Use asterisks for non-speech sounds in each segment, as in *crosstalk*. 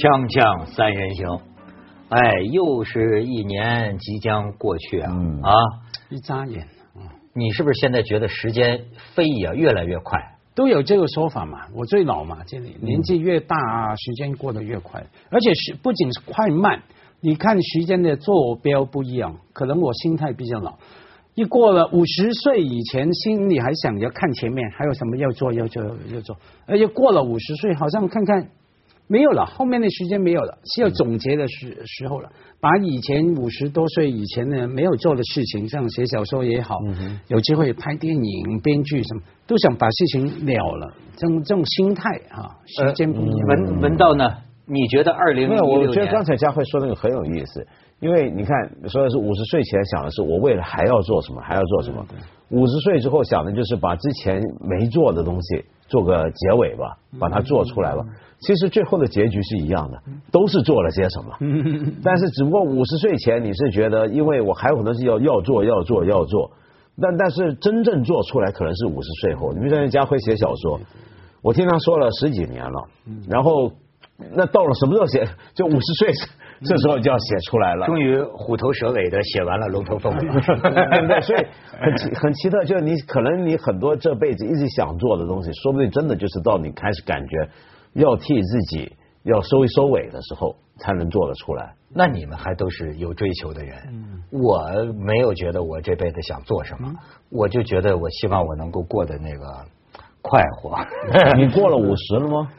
锵锵三人行，哎，又是一年即将过去啊、嗯啊！一眨眼你是不是现在觉得时间飞呀越来越快？都有这个说法嘛。我最老嘛，这里年纪越大，时间过得越快，而且是不仅是快慢，你看时间的坐标不一样。可能我心态比较老，一过了五十岁以前，心里还想着看前面还有什么要做要做要做，而且过了五十岁，好像看看没有了，后面的时间没有了，是要总结的时时候了。把以前五十多岁以前的没有做的事情，像写小说也好，有机会拍电影、编剧什么，都想把事情了了。这种这种心态啊，时间不一样。文文道呢？你觉得二零没有，我觉得刚？才佳慧说那个很有意思，因为你看说的是五十岁前想的是我未来还要做什么，还要做什么，五十岁之后想的就是把之前没做的东西做个结尾吧，把它做出来吧。其实最后的结局是一样的，都是做了些什么，*laughs* 但是只不过五十岁前你是觉得，因为我还有很多事要要做要做要做，但但是真正做出来可能是五十岁后。你比如说家辉写小说，我听他说了十几年了，然后那到了什么时候写？就五十岁，这时候就要写出来了。终于虎头蛇尾的写完了《龙头凤尾》*laughs* 对，所以很奇很奇特，就是你可能你很多这辈子一直想做的东西，说不定真的就是到你开始感觉要替自己要收一收尾的时候，才能做得出来。那你们还都是有追求的人，我没有觉得我这辈子想做什么，我就觉得我希望我能够过得那个快活。*laughs* 你过了五十了吗？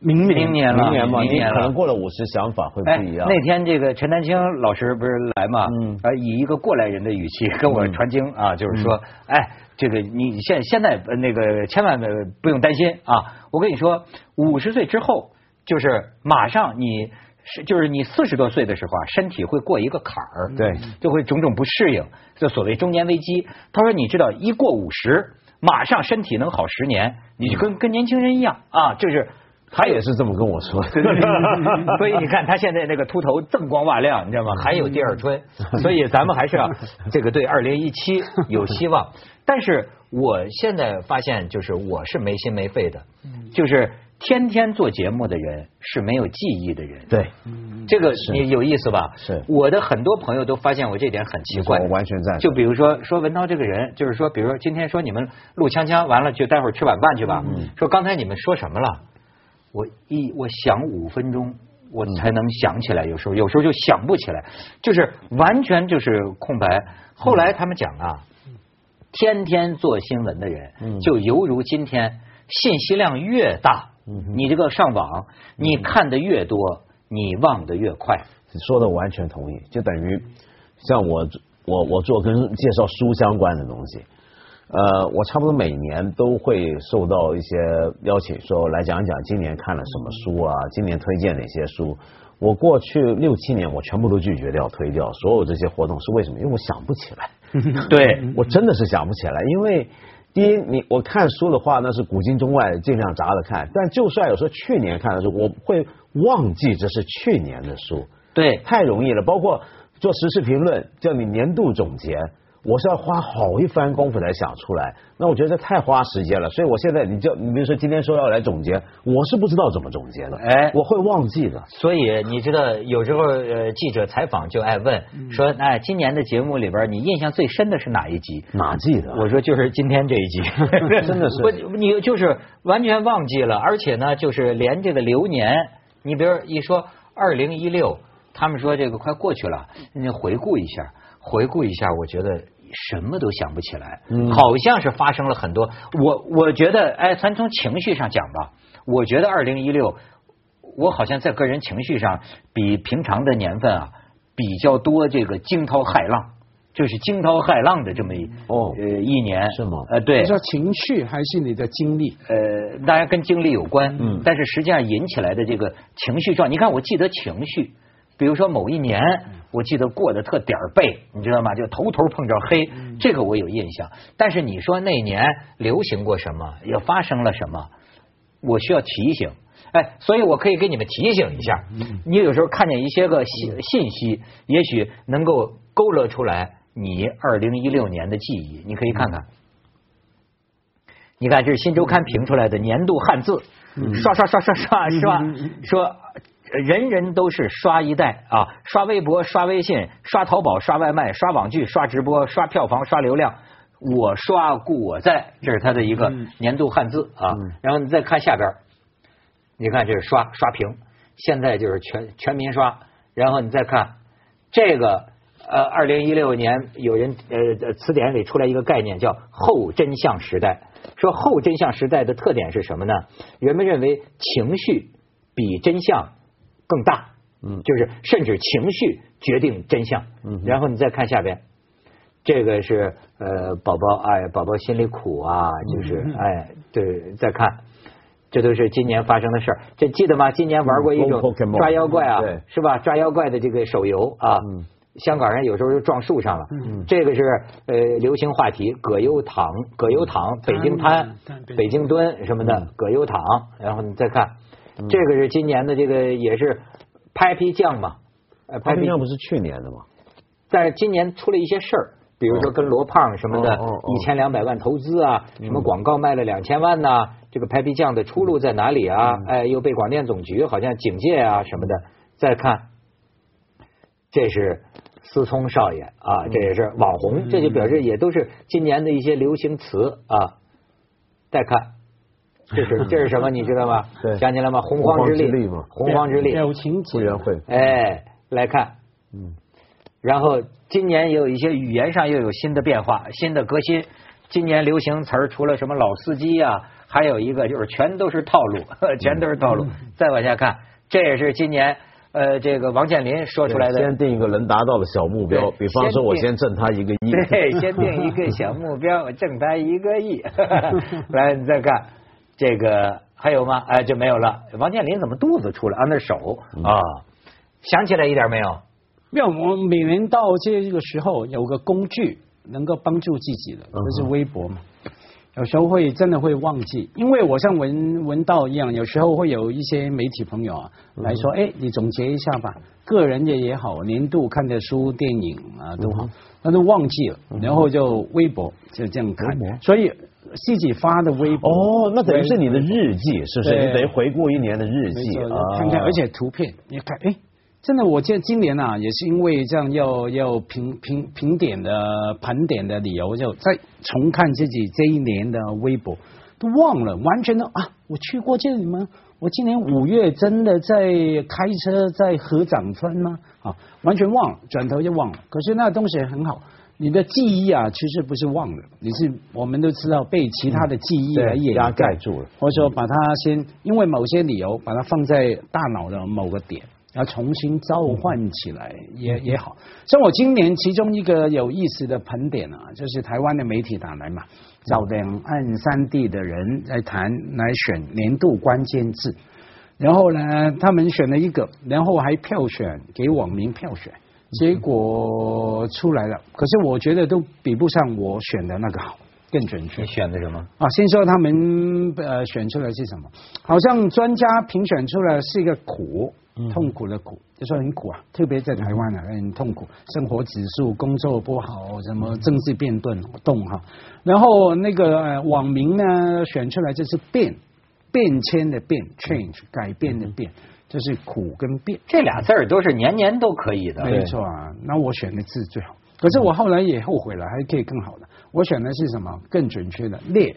明年明年了，明年嘛，明年了可能。过了五十，想法会哎，不一样。那天这个陈丹青老师不是来嘛？嗯啊，以一个过来人的语气跟我传经啊，就是说，哎，这个你现现在呃那个千万呃不用担心啊，我跟你说，五十岁之后，就是马上你是就是你四十多岁的时候啊，身体会过一个坎儿，对，就会种种不适应，就所谓中年危机。他说，你知道，一过五十，马上身体能好十年，你就跟跟年轻人一样啊，就是。他也是这么跟我说的。*laughs* 所以你看他现在那个秃头锃光瓦亮，你知道吗？*laughs* 还有第二春，所以咱们还是要这个对二零一七有希望。*laughs* 但是我现在发现，就是我是没心没肺的，就是天天做节目的人是没有记忆的人。对，这个你有意思吧？是我的很多朋友都发现我这点很奇怪。我完全赞成就比如说说文涛这个人，就是说，比如说今天说你们录锵锵完了，就待会儿吃晚饭去吧。嗯说刚才你们说什么了？我一我想五分钟，我才能想起来。有时候有时候就想不起来，就是完全就是空白。后来他们讲啊，天天做新闻的人，嗯就犹如今天信息量越大，你这个上网你看的越多，你忘的越快。你说的完全同意，就等于像我我我做跟介绍书相关的东西，呃，我差不多每年都会受到一些邀请，说来讲讲今年看了什么书啊，今年推荐哪些书。我过去六七年我全部都拒绝掉、推掉，所有这些活动是为什么？因为我想不起来。*laughs* 对，我真的是想不起来，因为第一，你我看书的话，那是古今中外尽量杂着看，但就算有时候去年看的书，我会忘记这是去年的书，对，太容易了。包括做时事评论，叫你年度总结，我是要花好一番功夫才想出来，那我觉得这太花时间了。所以我现在你就你比如说今天说要来总结，我是不知道怎么总结的，哎我会忘记的。所以你知道，有时候呃，记者采访就爱问说，哎，今年的节目里边，你印象最深的是哪一集？哪季的？我说就是今天这一集，*laughs* *laughs* 真的是不，你就是完全忘记了，而且呢，就是连这个流年，你比如一说二零一六，他们说这个快过去了，你回顾一下，回顾一下，我觉得。什么都想不起来，嗯。好像是发生了很多。我我觉得，哎，咱从情绪上讲吧，我觉得二零一六，我好像在个人情绪上比平常的年份啊比较多这个惊涛骇浪，就是惊涛骇浪的这么一哦。呃一年。是吗？呃，对。你，说情绪还是你的经历？呃，当然跟经历有关，嗯。但是实际上引起来的这个情绪状，你看我记得情绪，比如说某一年，我记得过得特点儿背，你知道吗？就头头碰着黑，这个我有印象。但是你说那年流行过什么，也发生了什么，我需要提醒。哎，所以我可以给你们提醒一下，你有时候看见一些个信信息，也许能够勾勒出来你二零一六年的记忆，你可以看看。你看，这是新周刊评出来的年度汉字，刷刷刷刷刷，是吧？说人人都是刷一代啊，刷微博、刷微信、刷淘宝、刷外卖、刷网剧、刷直播、刷票房、刷流量。我刷故我在，这是他的一个年度汉字啊。然后你再看下边，你看这是刷刷屏，现在就是全全民刷。然后你再看这个呃，二零一六年有人呃词典里出来一个概念叫后真相时代，说后真相时代的特点是什么呢？人们认为情绪比真相更大，嗯，就是甚至情绪决定真相。嗯，然后你再看下边，这个是呃宝宝哎宝宝心里苦啊，就是哎对，再看。这都是今年发生的事儿，这记得吗？今年玩过一种抓妖怪啊，是吧？抓妖怪的这个手游啊，香港人有时候就撞树上了。这个是呃流行话题，葛优躺，葛优躺，北京瘫，北京蹲什么的，葛优躺。然后你再看，这个是今年的这个也是拍皮酱嘛？拍皮酱不是去年的吗？但是今年出了一些事儿，比如说跟罗胖什么的，一千两百万投资啊，什么广告卖了两千万呐。这个拍皮匠的出路在哪里啊？哎，又被广电总局好像警戒啊什么的。再看，这是思聪少爷啊，这也是网红，这就表示也都是今年的一些流行词啊。再看，这是这是什么？你知道吗？*laughs* 想起来吗？洪荒之力嘛，洪荒之力，委员会。哎，来看，嗯，然后今年也有一些语言上又有新的变化，新的革新。今年流行词儿除了什么老司机呀？还有一个就是全都是套路，*laughs* 全都是套路。再往下看，这也是今年呃这个王健林说出来的。先定一个能达到的小目标，比方说我先挣他一个亿。对，先定一个小目标，*laughs* 挣他一个亿。来，你再看这个还有吗？哎，就没有了。王健林怎么肚子出来啊？那手啊，想起来一点没有？没有，我每年到这个时候有个工具能够帮助自己的，就是微博嘛。有时候会真的会忘记，因为我像文文道一样，有时候会有一些媒体朋友啊来说，哎，你总结一下吧，个人的也好，年度看的书、电影啊都好，那都忘记了，然后就微博就这样看，所以自己发的微博哦，那等于是你的日记，是不是？你等于回顾一年的日记啊，看看，而且图片你看，哎。真的，我见今年啊，也是因为这样要要评评评点的盘点的理由，就再重看自己这一年的微博，都忘了，完全的啊，我去过这里吗？我今年五月真的在开车在河掌村吗？啊，完全忘了，转头就忘了。可是那东西很好，你的记忆啊，其实不是忘了，你是我们都知道被其他的记忆来掩盖。住了，或者说把它先因为某些理由把它放在大脑的某个点。要重新召唤起来也也好，像我今年其中一个有意思的盘点啊，就是台湾的媒体打来嘛，找两岸三地的人来谈来选年度关键字，然后呢，他们选了一个，然后还票选给网民票选，结果出来了，可是我觉得都比不上我选的那个好，更准确。你选的什么？啊，先说他们呃选出来是什么？好像专家评选出来是一个苦。痛苦的苦，就说很苦啊，特别在台湾啊，很痛苦，生活指数、工作不好，什么政治变动动哈。然后那个网民呢，选出来就是变，变迁的变，change 改变的变，就是苦跟变这俩字儿都是年年都可以的，没错啊。那我选的字最好，可是我后来也后悔了，还可以更好的。我选的是什么？更准确的裂，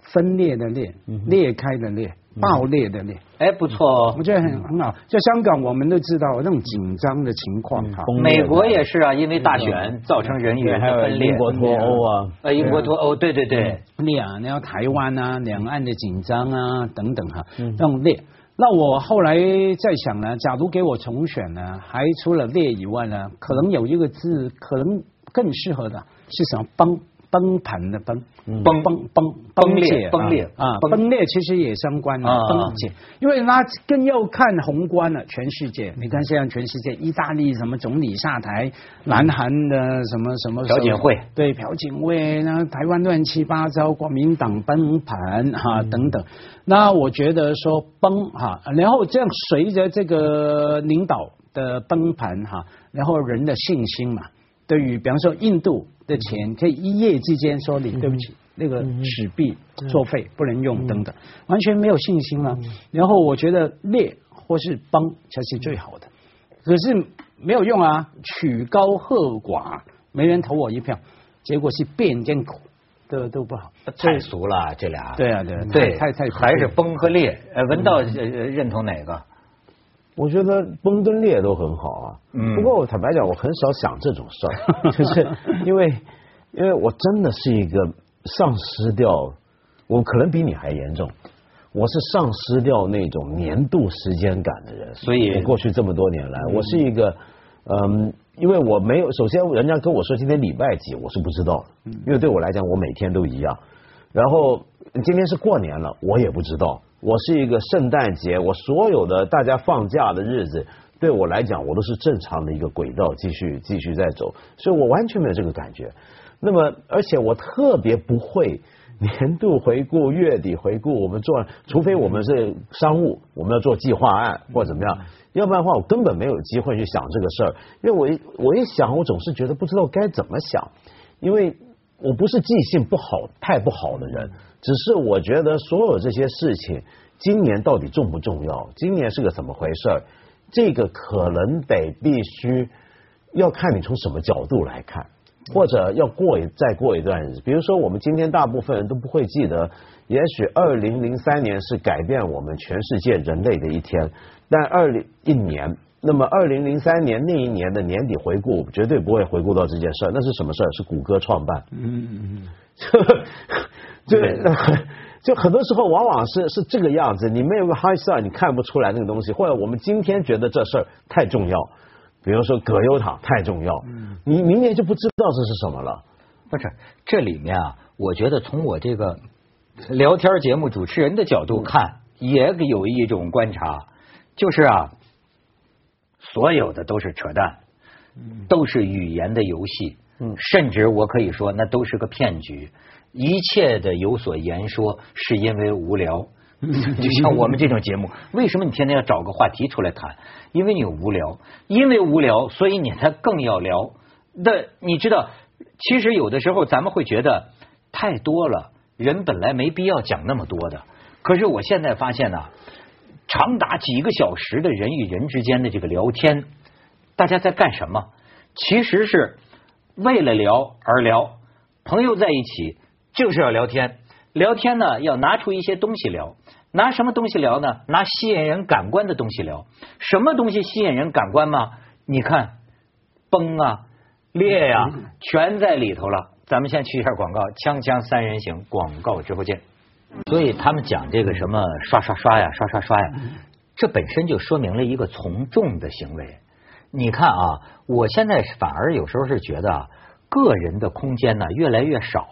分裂的裂，裂开的裂。爆裂的裂，哎，不错，我觉得很很好。在香港，我们都知道那种紧张的情况哈。美国也是啊，因为大选造成人员分裂。英国脱欧啊，呃，英国脱欧，对对对。裂啊，然后台湾啊，两岸的紧张啊，等等哈，那种裂。那我后来在想呢，假如给我重选呢，还除了烈以外呢，可能有一个字，可能更适合的是什么帮。崩盘的崩，崩崩崩崩裂崩裂啊，崩裂其实也相关啊，崩解，因为那更要看宏观了，全世界，你看现在全世界，意大利什么总理下台，南韩的什么什么朴槿惠，对朴槿惠，那台湾乱七八糟，国民党崩盘哈等等，那我觉得说崩哈，然后这样随着这个领导的崩盘哈，然后人的信心嘛，对于比方说印度。的钱可以一夜之间说你对不起，那个纸币作废不能用等等，完全没有信心了。然后我觉得裂或是崩才是最好的。可是没有用啊，曲高和寡，没人投我一票，结果是变艰苦，都都不好。太俗了，这俩。对啊，对啊，对，太太还是崩和裂。呃，文道认同哪个？我觉得崩跟裂都很好啊。嗯。不过我坦白讲，我很少想这种事儿，*laughs* 就是因为因为我真的是一个丧失掉，我可能比你还严重。我是丧失掉那种年度时间感的人，所以我过去这么多年来，我是一个嗯，因为我没有，首先人家跟我说今天礼拜几，我是不知道，因为对我来讲，我每天都一样。然后今天是过年了，我也不知道。我是一个圣诞节，我所有的大家放假的日子，对我来讲，我都是正常的一个轨道，继续继续在走，所以我完全没有这个感觉。那么，而且我特别不会。年度回顾、月底回顾，我们做，除非我们是商务，我们要做计划案或者怎么样，要不然的话，我根本没有机会去想这个事儿。因为我一我一想，我总是觉得不知道该怎么想，因为我不是记性不好、太不好的人，只是我觉得所有这些事情，今年到底重不重要？今年是个怎么回事？这个可能得必须要看你从什么角度来看。或者要过一再过一段日子，比如说我们今天大部分人都不会记得，也许二零零三年是改变我们全世界人类的一天，但二零一年，那么二零零三年那一年的年底回顾，绝对不会回顾到这件事儿。那是什么事儿？是谷歌创办。嗯嗯嗯。*laughs* 就 *laughs* 就很多时候往往是是这个样子，你没有个 high star，你看不出来那个东西，或者我们今天觉得这事儿太重要。比如说葛优躺太重要，你明年就不知道这是什么了。不是，这里面啊，我觉得从我这个聊天节目主持人的角度看，也有一种观察，就是啊，所有的都是扯淡，都是语言的游戏，甚至我可以说，那都是个骗局。一切的有所言说，是因为无聊。就像我们这种节目，为什么你天天要找个话题出来谈？因为你无聊，因为无聊，所以你才更要聊。那你知道，其实有的时候咱们会觉得太多了，人本来没必要讲那么多的。可是我现在发现呢，长达几个小时的人与人之间的这个聊天，大家在干什么？其实是为了聊而聊。朋友在一起就是要聊天。聊天呢，要拿出一些东西聊，拿什么东西聊呢？拿吸引人感官的东西聊。什么东西吸引人感官吗？你看，崩啊，裂呀，全在里头了。咱们先去一下广告，锵锵三人行，广告之后见。所以他们讲这个什么刷刷刷呀，刷刷刷呀，这本身就说明了一个从众的行为。你看啊，我现在反而有时候是觉得啊，个人的空间呢越来越少。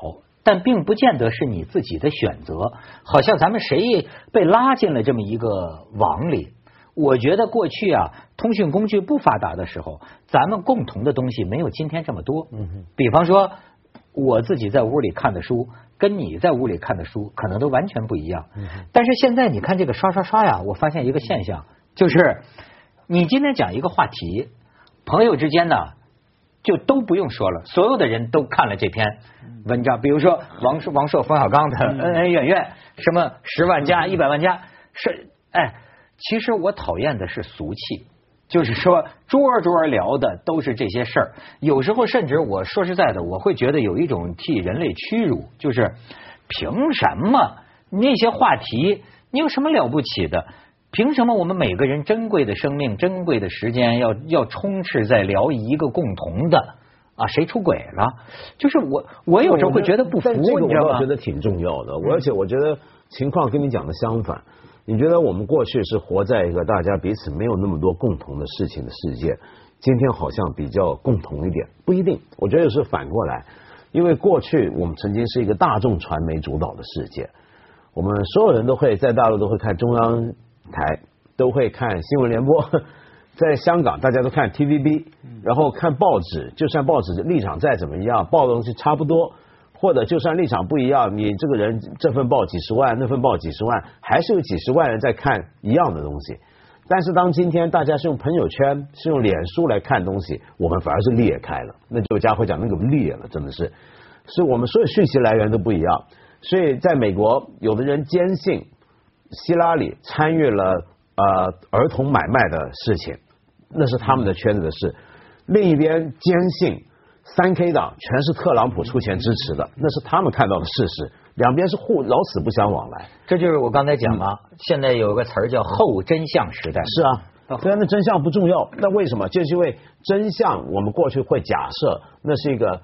但并不见得是你自己的选择，好像咱们谁被拉进了这么一个网里。我觉得过去啊，通讯工具不发达的时候，咱们共同的东西没有今天这么多。嗯比方说，我自己在屋里看的书，跟你在屋里看的书，可能都完全不一样。嗯但是现在你看这个刷刷刷呀，我发现一个现象，就是你今天讲一个话题，朋友之间呢。就都不用说了，所有的人都看了这篇文章。比如说王、王朔、冯小刚的恩恩怨怨，什么十万加、一百万加，是哎，其实我讨厌的是俗气，就是说桌桌聊的都是这些事儿。有时候甚至我说实在的，我会觉得有一种替人类屈辱，就是凭什么那些话题，你有什么了不起的？凭什么我们每个人珍贵的生命、珍贵的时间，要要充斥在聊一个共同的啊？谁出轨了？就是我，我有时候会觉得不服，你知道吗？我觉得挺重要的，而且我觉得情况跟你讲的相反。你觉得我们过去是活在一个大家彼此没有那么多共同的事情的世界，今天好像比较共同一点，不一定。我觉得是反过来，因为过去我们曾经是一个大众传媒主导的世界，我们所有人都会在大陆都会看中央。台都会看新闻联播，*laughs* 在香港大家都看 TVB，然后看报纸，就算报纸立场再怎么样，报的东西差不多，或者就算立场不一样，你这个人这份报几十万，那份报几十万，还是有几十万人在看一样的东西。但是当今天大家是用朋友圈，是用脸书来看东西，我们反而是裂开了。那就家伙讲那个裂了，真的是，是我们所有讯息来源都不一样。所以在美国，有的人坚信。希拉里参与了呃儿童买卖的事情，那是他们的圈子的事。另一边坚信三 K 党全是特朗普出钱支持的，那是他们看到的事实。两边是互老死不相往来。这就是我刚才讲嘛，现在有个词儿叫后真相时代。是啊，虽然那真相不重要，那为什么？就是因为真相，我们过去会假设那是一个，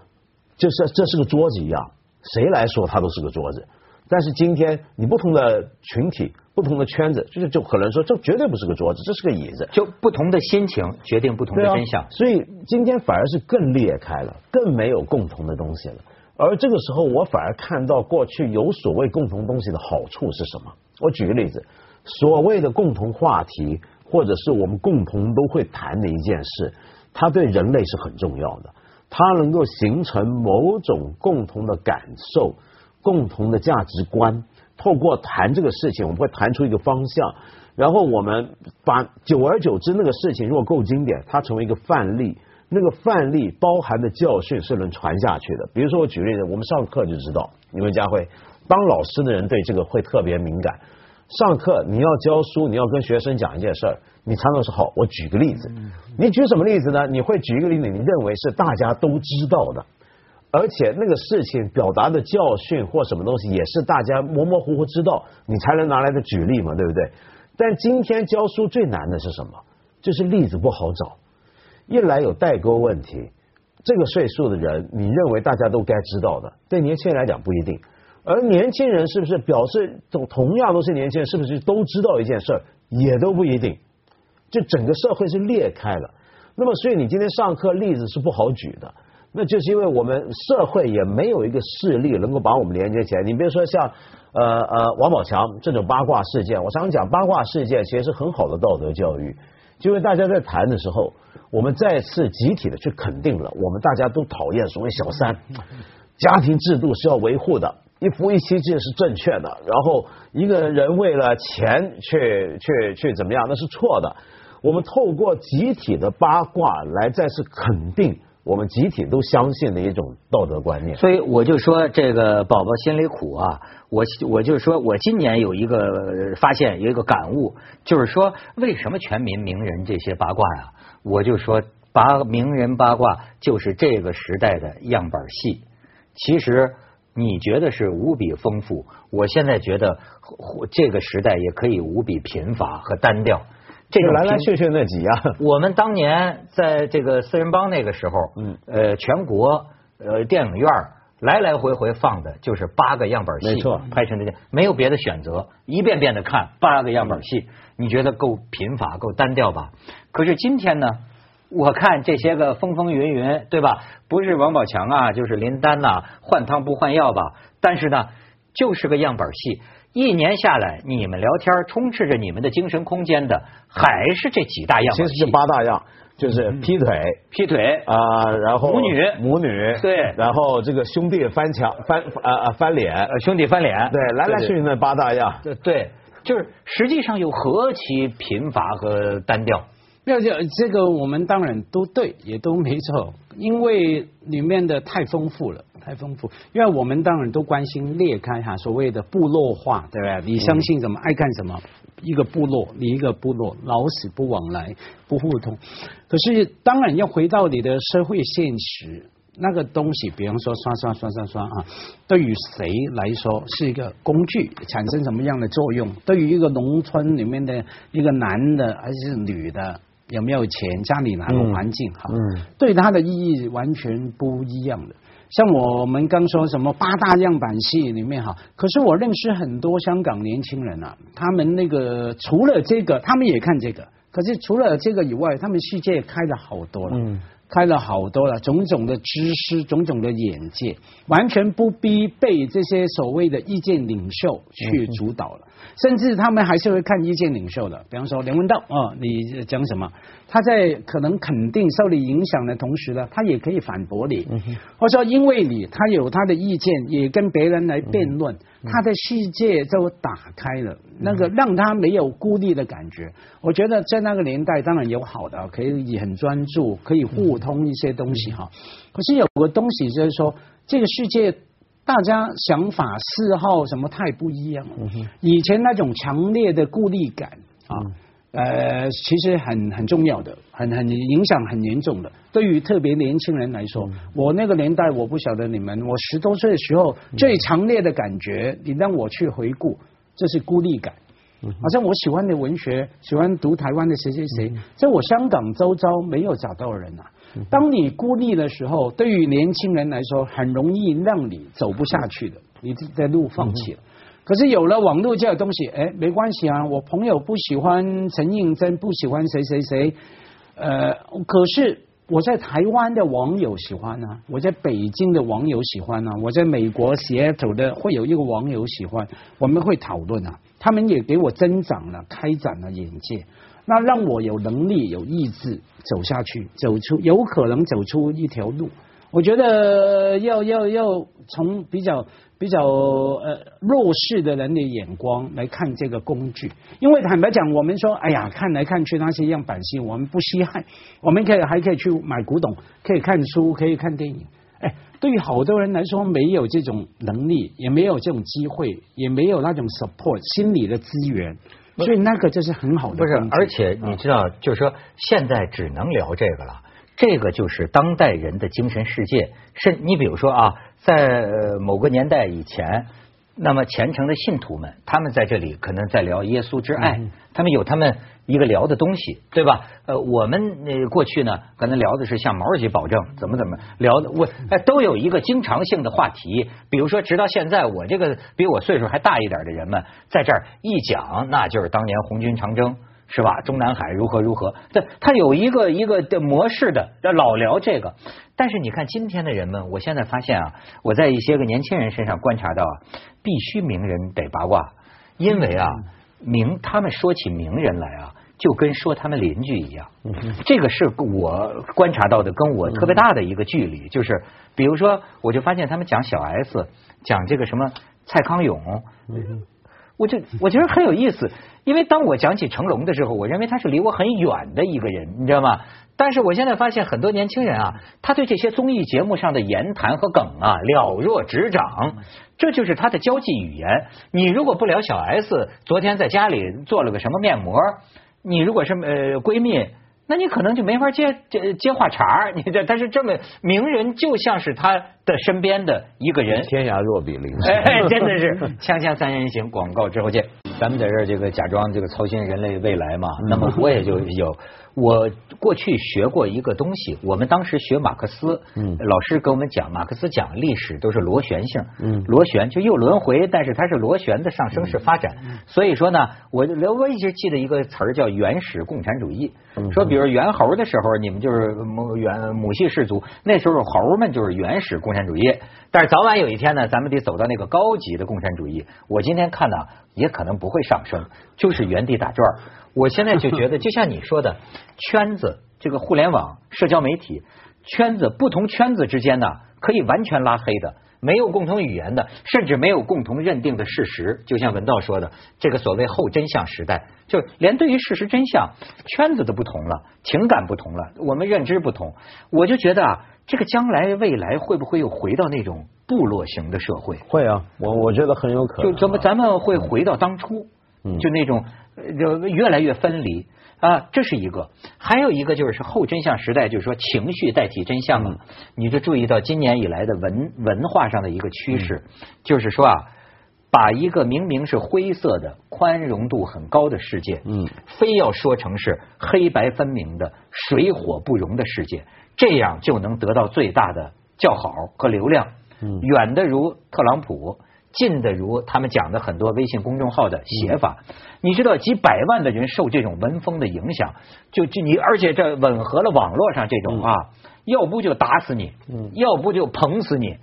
就是这是个桌子一样，谁来说它都是个桌子。但是今天你不同的群体、不同的圈子，就是就可能说这绝对不是个桌子，这是个椅子。就不同的心情决定不同的真相。所以今天反而是更裂开了，更没有共同的东西了。而这个时候，我反而看到过去有所谓共同东西的好处是什么？我举个例子，所谓的共同话题，或者是我们共同都会谈的一件事，它对人类是很重要的。它能够形成某种共同的感受。共同的价值观，透过谈这个事情，我们会谈出一个方向，然后我们把久而久之那个事情如果够经典，它成为一个范例，那个范例包含的教训是能传下去的。比如说我举例子，我们上课就知道，你们家会当老师的人对这个会特别敏感。上课你要教书，你要跟学生讲一件事儿，你常常是好。我举个例子，你举什么例子呢？你会举一个例子，你认为是大家都知道的。而且那个事情表达的教训或什么东西，也是大家模模糊糊知道，你才能拿来的举例嘛，对不对？但今天教书最难的是什么？就是例子不好找，一来有代沟问题。这个岁数的人，你认为大家都该知道的，对年轻人来讲不一定。而年轻人是不是表示同同样都是年轻人，是不是都知道一件事儿，也都不一定。就整个社会是裂开了。那么，所以你今天上课例子是不好举的。那就是因为我们社会也没有一个势力能够把我们连接起来。你比如说像呃呃王宝强这种八卦事件，我常常讲八卦事件其实是很好的道德教育，因为大家在谈的时候，我们再次集体的去肯定了我们大家都讨厌所谓小三，家庭制度是要维护的，一夫一妻制是正确的，然后一个人为了钱去去去怎么样那是错的。我们透过集体的八卦来再次肯定。我们集体都相信的一种道德观念，所以我就说这个宝宝心里苦啊，我我就说我今年有一个发现，有一个感悟，就是说为什么全民名人这些八卦呀？我就说八名人八卦就是这个时代的样板戏。其实你觉得是无比丰富，我现在觉得这个时代也可以无比贫乏和单调。这个来来去去那几样，我们当年在这个四人帮那个时候，嗯，呃，全国呃电影院来来回回放的就是八个样板戏，没错，拍成的没有别的选择，一遍遍的看八个样板戏，你觉得够贫乏够单调吧？可是今天呢，我看这些个风风云云，对吧？不是王宝强啊，就是林丹呐，换汤不换药吧？但是呢，就是个样板戏。一年下来，你们聊天充斥着你们的精神空间的，还是这几大样？其实是八大样，就是劈腿、劈腿啊，然后母女、母女，对，然后这个兄弟翻墙、翻啊啊翻脸，兄弟翻脸，对，来来去去那八大样，对，就是实际上又何其贫乏和单调。要这这个我们当然都对，也都没错，因为里面的太丰富了。太丰富，因为我们当然都关心裂开哈，所谓的部落化，对不对？你相信什么，爱干什么，一个部落，你一个部落，老死不往来，不互通。可是当然要回到你的社会现实，那个东西，比方说刷刷刷刷刷啊，对于谁来说是一个工具，产生什么样的作用？对于一个农村里面的一个男的还是女的，有没有钱，家里哪个环境哈？嗯，对他的意义完全不一样的。像我们刚说什么八大样板戏里面哈，可是我认识很多香港年轻人啊，他们那个除了这个，他们也看这个，可是除了这个以外，他们世界开了好多了，开了好多了，种种的知识，种种的眼界，完全不必被这些所谓的意见领袖去主导了。甚至他们还是会看意见领袖的，比方说梁文道啊，你讲什么？他在可能肯定受你影响的同时呢，他也可以反驳你，或者说因为你他有他的意见，也跟别人来辩论，他的世界就打开了，那个让他没有孤立的感觉。我觉得在那个年代当然有好的，可以很专注，可以互通一些东西哈。可是有个东西就是说，这个世界。大家想法、嗜好什么太不一样了。以前那种强烈的孤立感啊，呃，其实很很重要的，很很影响很严重的。对于特别年轻人来说，我那个年代我不晓得你们，我十多岁的时候最强烈的感觉，你让我去回顾，这是孤立感。好像我喜欢的文学，喜欢读台湾的谁谁谁，在我香港周遭没有找到人啊。当你孤立的时候，对于年轻人来说，很容易让你走不下去的，你在路放弃了。可是有了网络这个东西，哎，没关系啊，我朋友不喜欢陈映真，不喜欢谁谁谁，呃，可是我在台湾的网友喜欢啊，我在北京的网友喜欢啊，我在美国 Seattle 的会有一个网友喜欢，我们会讨论啊，他们也给我增长了、开展了眼界，那让我有能力、有意志走下去，走出有可能走出一条路。我觉得要要要从比较。比较呃弱势的人的眼光来看这个工具，因为坦白讲，我们说，哎呀，看来看去那些样板戏，我们不稀罕，我们可以还可以去买古董，可以看书，可以看电影。哎，对于好多人来说，没有这种能力，也没有这种机会，也没有那种 support 心理的资源，所以那个就是很好的。不是，而且你知道，就是说现在只能聊这个了。这个就是当代人的精神世界。是，你比如说啊，在某个年代以前，那么虔诚的信徒们，他们在这里可能在聊耶稣之爱，他们有他们一个聊的东西，对吧？呃，我们呃过去呢，可能聊的是向毛主席保证怎么怎么聊的，我哎都有一个经常性的话题。比如说，直到现在，我这个比我岁数还大一点的人们，在这儿一讲，那就是当年红军长征。是吧？中南海如何如何？对他有一个一个的模式的，老聊这个。但是你看今天的人们，我现在发现啊，我在一些个年轻人身上观察到，啊必须名人得八卦，因为啊，名他们说起名人来啊，就跟说他们邻居一样。这个是我观察到的，跟我特别大的一个距离。就是比如说，我就发现他们讲小 S，讲这个什么蔡康永。我就我觉得很有意思，因为当我讲起成龙的时候，我认为他是离我很远的一个人，你知道吗？但是我现在发现很多年轻人啊，他对这些综艺节目上的言谈和梗啊了若指掌，这就是他的交际语言。你如果不聊小 S 昨天在家里做了个什么面膜，你如果是呃闺蜜。那你可能就没法接接接话茬儿，你这他是这么名人，就像是他的身边的一个人。天涯若比邻，*laughs* 哎，真的是锵锵三人行，广告之后见。咱们在这儿这个假装这个操心人类未来嘛，那么我也就有。我过去学过一个东西，我们当时学马克思，嗯，老师给我们讲马克思讲历史都是螺旋性，嗯，螺旋就又轮回，但是它是螺旋的上升式发展。所以说呢，我我一直记得一个词儿叫原始共产主义，说比如猿猴的时候，你们就是母原母系氏族，那时候猴们就是原始共产主义，但是早晚有一天呢，咱们得走到那个高级的共产主义。我今天看呢，也可能不会上升，就是原地打转。我现在就觉得，*laughs* 就像你说的，圈子这个互联网社交媒体圈子，不同圈子之间呢，可以完全拉黑的，没有共同语言的，甚至没有共同认定的事实。就像文道说的，这个所谓后真相时代，就连对于事实真相，圈子都不同了，情感不同了，我们认知不同。我就觉得啊，这个将来未来会不会又回到那种部落型的社会？会啊，我我觉得很有可能。就怎么咱们会回到当初？就那种就越来越分离啊，这是一个；还有一个就是后真相时代，就是说情绪代替真相了。你就注意到今年以来的文文化上的一个趋势，就是说啊，把一个明明是灰色的、宽容度很高的世界，嗯，非要说成是黑白分明的、水火不容的世界，这样就能得到最大的叫好和流量。嗯，远的如特朗普。近的如他们讲的很多微信公众号的写法，你知道几百万的人受这种文风的影响，就就你而且这吻合了网络上这种啊，要不就打死你，要不就捧死你，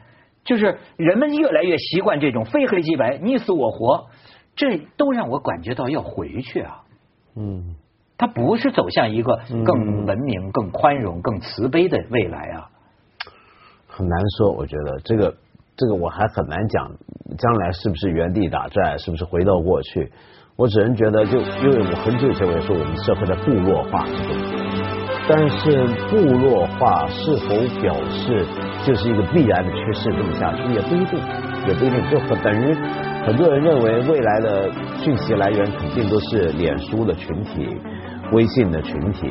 就是人们越来越习惯这种非黑即白，你死我活，这都让我感觉到要回去啊。嗯，他不是走向一个更文明、更宽容、更慈悲的未来啊。很难说，我觉得这个。这个我还很难讲，将来是不是原地打转，是不是回到过去？我只能觉得，就因为我很久以前我也说，我们社会的部落化但是部落化是否表示就是一个必然的趋势这么下去，也不一定，也不一定，就很等于很多人认为未来的讯息来源肯定都是脸书的群体、微信的群体。